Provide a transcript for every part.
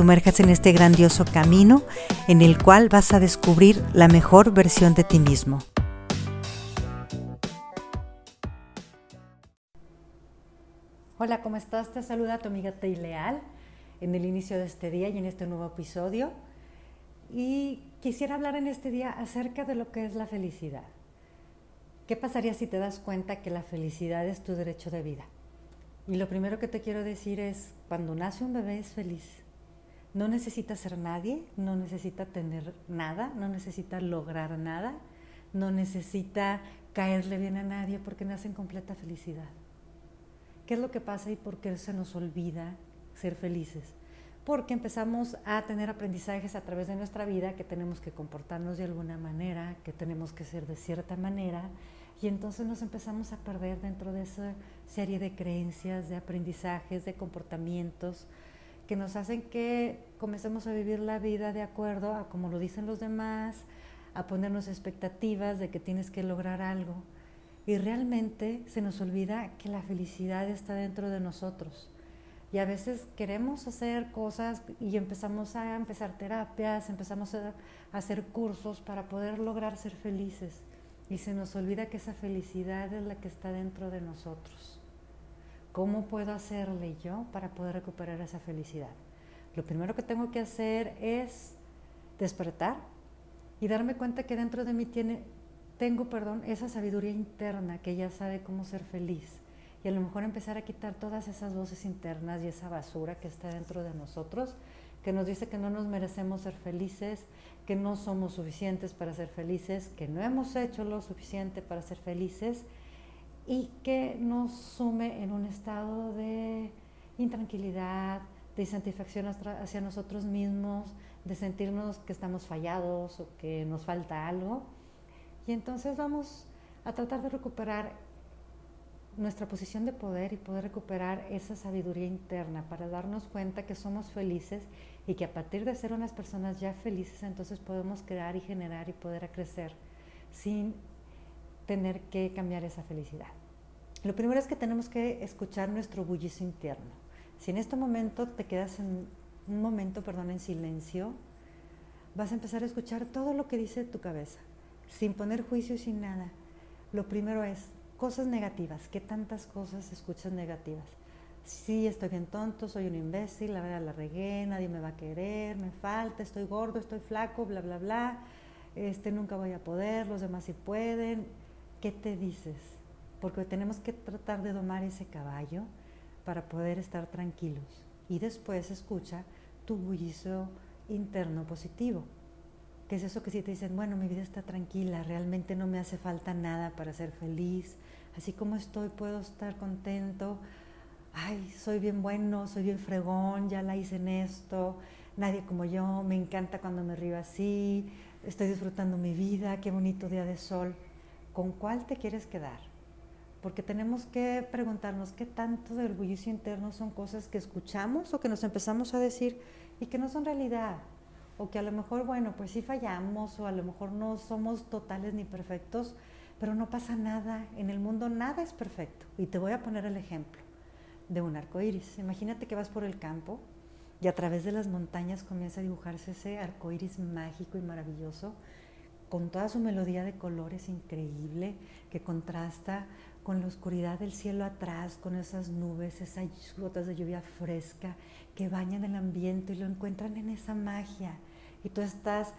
sumerjas en este grandioso camino en el cual vas a descubrir la mejor versión de ti mismo. Hola, ¿cómo estás? Te saluda tu amiga Teileal en el inicio de este día y en este nuevo episodio. Y quisiera hablar en este día acerca de lo que es la felicidad. ¿Qué pasaría si te das cuenta que la felicidad es tu derecho de vida? Y lo primero que te quiero decir es, cuando nace un bebé es feliz. No necesita ser nadie, no necesita tener nada, no necesita lograr nada, no necesita caerle bien a nadie porque nace en completa felicidad. ¿Qué es lo que pasa y por qué se nos olvida ser felices? Porque empezamos a tener aprendizajes a través de nuestra vida que tenemos que comportarnos de alguna manera, que tenemos que ser de cierta manera, y entonces nos empezamos a perder dentro de esa serie de creencias, de aprendizajes, de comportamientos que nos hacen que comencemos a vivir la vida de acuerdo a como lo dicen los demás, a ponernos expectativas de que tienes que lograr algo. Y realmente se nos olvida que la felicidad está dentro de nosotros. Y a veces queremos hacer cosas y empezamos a empezar terapias, empezamos a hacer cursos para poder lograr ser felices y se nos olvida que esa felicidad es la que está dentro de nosotros. ¿Cómo puedo hacerle yo para poder recuperar esa felicidad? Lo primero que tengo que hacer es despertar y darme cuenta que dentro de mí tiene, tengo perdón, esa sabiduría interna que ya sabe cómo ser feliz. Y a lo mejor empezar a quitar todas esas voces internas y esa basura que está dentro de nosotros, que nos dice que no nos merecemos ser felices, que no somos suficientes para ser felices, que no hemos hecho lo suficiente para ser felices y que nos sume en un estado de intranquilidad, de insatisfacción hacia nosotros mismos, de sentirnos que estamos fallados o que nos falta algo. Y entonces vamos a tratar de recuperar nuestra posición de poder y poder recuperar esa sabiduría interna para darnos cuenta que somos felices y que a partir de ser unas personas ya felices, entonces podemos crear y generar y poder crecer sin tener que cambiar esa felicidad. Lo primero es que tenemos que escuchar nuestro bullicio interno. Si en este momento te quedas en un momento, perdón, en silencio, vas a empezar a escuchar todo lo que dice tu cabeza, sin poner juicio y sin nada. Lo primero es cosas negativas. ¿Qué tantas cosas escuchas negativas? sí, estoy bien tonto, soy un imbécil, la verdad la regué, nadie me va a querer, me falta, estoy gordo, estoy flaco, bla, bla, bla, este, nunca voy a poder, los demás sí pueden. ¿Qué te dices? Porque tenemos que tratar de domar ese caballo para poder estar tranquilos. Y después escucha tu bullicio interno positivo. ¿Qué es eso que si te dicen, bueno, mi vida está tranquila, realmente no me hace falta nada para ser feliz, así como estoy puedo estar contento, ay, soy bien bueno, soy bien fregón, ya la hice en esto, nadie como yo, me encanta cuando me río así, estoy disfrutando mi vida, qué bonito día de sol. ¿Con cuál te quieres quedar? Porque tenemos que preguntarnos qué tanto del bullicio interno son cosas que escuchamos o que nos empezamos a decir y que no son realidad. O que a lo mejor, bueno, pues sí fallamos o a lo mejor no somos totales ni perfectos, pero no pasa nada. En el mundo nada es perfecto. Y te voy a poner el ejemplo de un arco iris. Imagínate que vas por el campo y a través de las montañas comienza a dibujarse ese arco iris mágico y maravilloso, con toda su melodía de colores increíble que contrasta con la oscuridad del cielo atrás, con esas nubes, esas gotas de lluvia fresca que bañan el ambiente y lo encuentran en esa magia. Y tú estás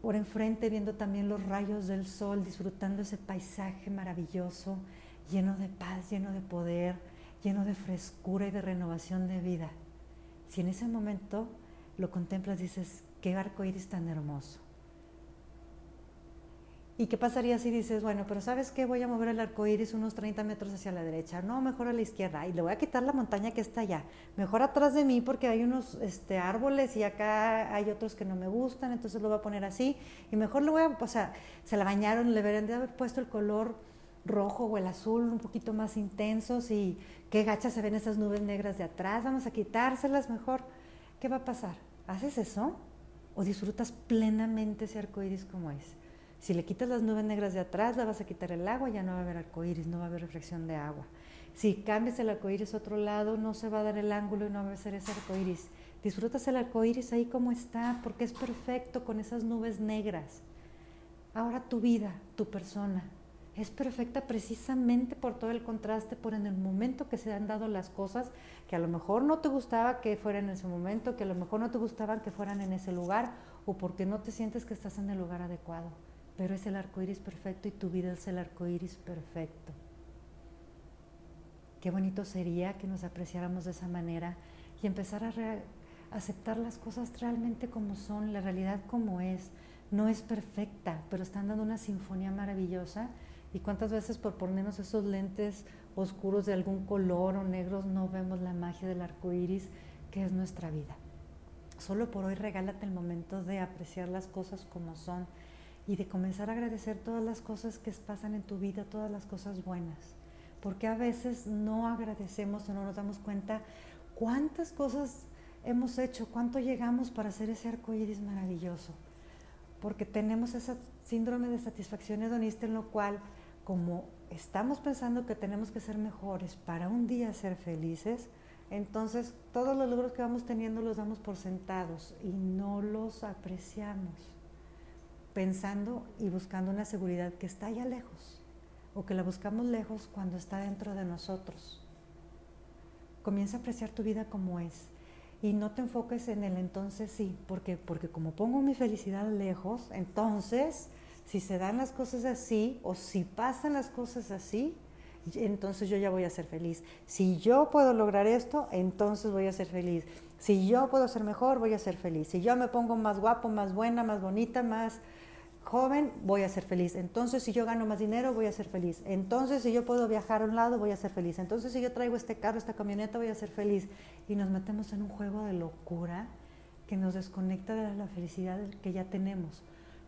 por enfrente viendo también los rayos del sol, disfrutando ese paisaje maravilloso, lleno de paz, lleno de poder lleno de frescura y de renovación de vida. Si en ese momento lo contemplas, dices, qué arco iris tan hermoso. ¿Y qué pasaría si dices, bueno, pero ¿sabes qué? Voy a mover el arco iris unos 30 metros hacia la derecha, no, mejor a la izquierda, y le voy a quitar la montaña que está allá, mejor atrás de mí porque hay unos este, árboles y acá hay otros que no me gustan, entonces lo voy a poner así, y mejor le voy a, o sea, se la bañaron, le deberían de haber puesto el color rojo o el azul un poquito más intensos y qué gachas se ven esas nubes negras de atrás, vamos a quitárselas mejor. ¿Qué va a pasar? ¿Haces eso? ¿O disfrutas plenamente ese arco iris como es? Si le quitas las nubes negras de atrás, le vas a quitar el agua, ya no va a haber arcoíris, no va a haber reflexión de agua. Si cambias el arcoíris a otro lado, no se va a dar el ángulo y no va a ser ese arcoíris. Disfrutas el arcoíris ahí como está, porque es perfecto con esas nubes negras. Ahora tu vida, tu persona, es perfecta precisamente por todo el contraste, por en el momento que se han dado las cosas que a lo mejor no te gustaba que fueran en ese momento, que a lo mejor no te gustaban que fueran en ese lugar, o porque no te sientes que estás en el lugar adecuado pero es el arco iris perfecto y tu vida es el arco iris perfecto. Qué bonito sería que nos apreciáramos de esa manera y empezar a aceptar las cosas realmente como son, la realidad como es. No es perfecta, pero están dando una sinfonía maravillosa. Y cuántas veces por ponernos esos lentes oscuros de algún color o negros no vemos la magia del arco iris que es nuestra vida. Solo por hoy regálate el momento de apreciar las cosas como son y de comenzar a agradecer todas las cosas que pasan en tu vida, todas las cosas buenas. Porque a veces no agradecemos o no nos damos cuenta cuántas cosas hemos hecho, cuánto llegamos para hacer ese arco iris maravilloso. Porque tenemos ese síndrome de satisfacción hedonista en lo cual, como estamos pensando que tenemos que ser mejores para un día ser felices, entonces todos los logros que vamos teniendo los damos por sentados y no los apreciamos pensando y buscando una seguridad que está allá lejos o que la buscamos lejos cuando está dentro de nosotros. Comienza a apreciar tu vida como es y no te enfoques en el entonces sí, porque porque como pongo mi felicidad lejos, entonces si se dan las cosas así o si pasan las cosas así, entonces yo ya voy a ser feliz. Si yo puedo lograr esto, entonces voy a ser feliz. Si yo puedo ser mejor, voy a ser feliz. Si yo me pongo más guapo, más buena, más bonita, más joven, voy a ser feliz. Entonces, si yo gano más dinero, voy a ser feliz. Entonces, si yo puedo viajar a un lado, voy a ser feliz. Entonces, si yo traigo este carro, esta camioneta, voy a ser feliz. Y nos metemos en un juego de locura que nos desconecta de la felicidad que ya tenemos.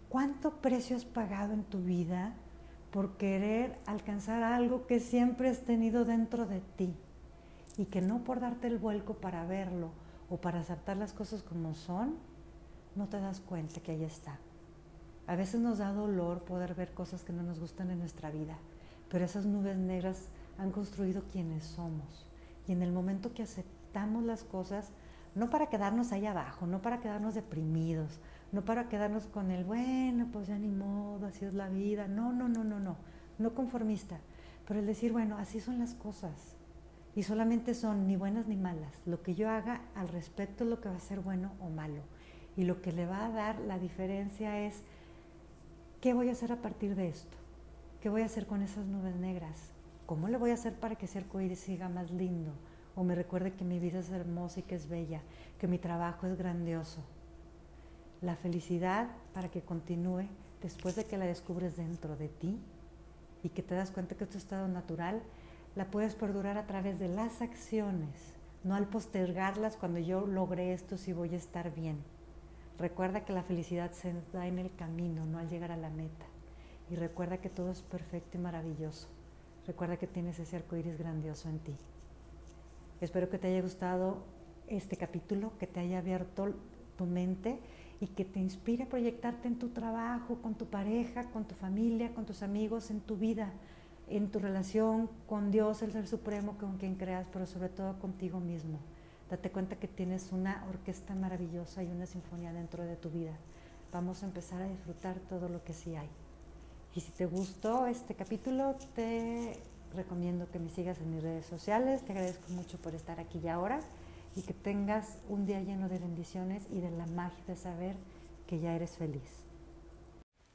¿Cuánto precio has pagado en tu vida por querer alcanzar algo que siempre has tenido dentro de ti? Y que no por darte el vuelco para verlo o para aceptar las cosas como son, no te das cuenta que ahí está. A veces nos da dolor poder ver cosas que no nos gustan en nuestra vida, pero esas nubes negras han construido quienes somos. Y en el momento que aceptamos las cosas, no para quedarnos ahí abajo, no para quedarnos deprimidos, no para quedarnos con el, bueno, pues ya ni modo, así es la vida. No, no, no, no, no, no conformista. Pero el decir, bueno, así son las cosas. Y solamente son ni buenas ni malas. Lo que yo haga al respecto es lo que va a ser bueno o malo. Y lo que le va a dar la diferencia es ¿Qué voy a hacer a partir de esto? ¿Qué voy a hacer con esas nubes negras? ¿Cómo le voy a hacer para que ese arcoíris siga más lindo? O me recuerde que mi vida es hermosa y que es bella, que mi trabajo es grandioso. La felicidad para que continúe después de que la descubres dentro de ti y que te das cuenta que es tu estado natural, la puedes perdurar a través de las acciones, no al postergarlas cuando yo logré esto si voy a estar bien. Recuerda que la felicidad se da en el camino, no al llegar a la meta. Y recuerda que todo es perfecto y maravilloso. Recuerda que tienes ese arco iris grandioso en ti. Espero que te haya gustado este capítulo, que te haya abierto tu mente y que te inspire a proyectarte en tu trabajo, con tu pareja, con tu familia, con tus amigos, en tu vida, en tu relación con Dios, el Ser Supremo, con quien creas, pero sobre todo contigo mismo. Date cuenta que tienes una orquesta maravillosa y una sinfonía dentro de tu vida. Vamos a empezar a disfrutar todo lo que sí hay. Y si te gustó este capítulo, te recomiendo que me sigas en mis redes sociales. Te agradezco mucho por estar aquí y ahora y que tengas un día lleno de bendiciones y de la magia de saber que ya eres feliz.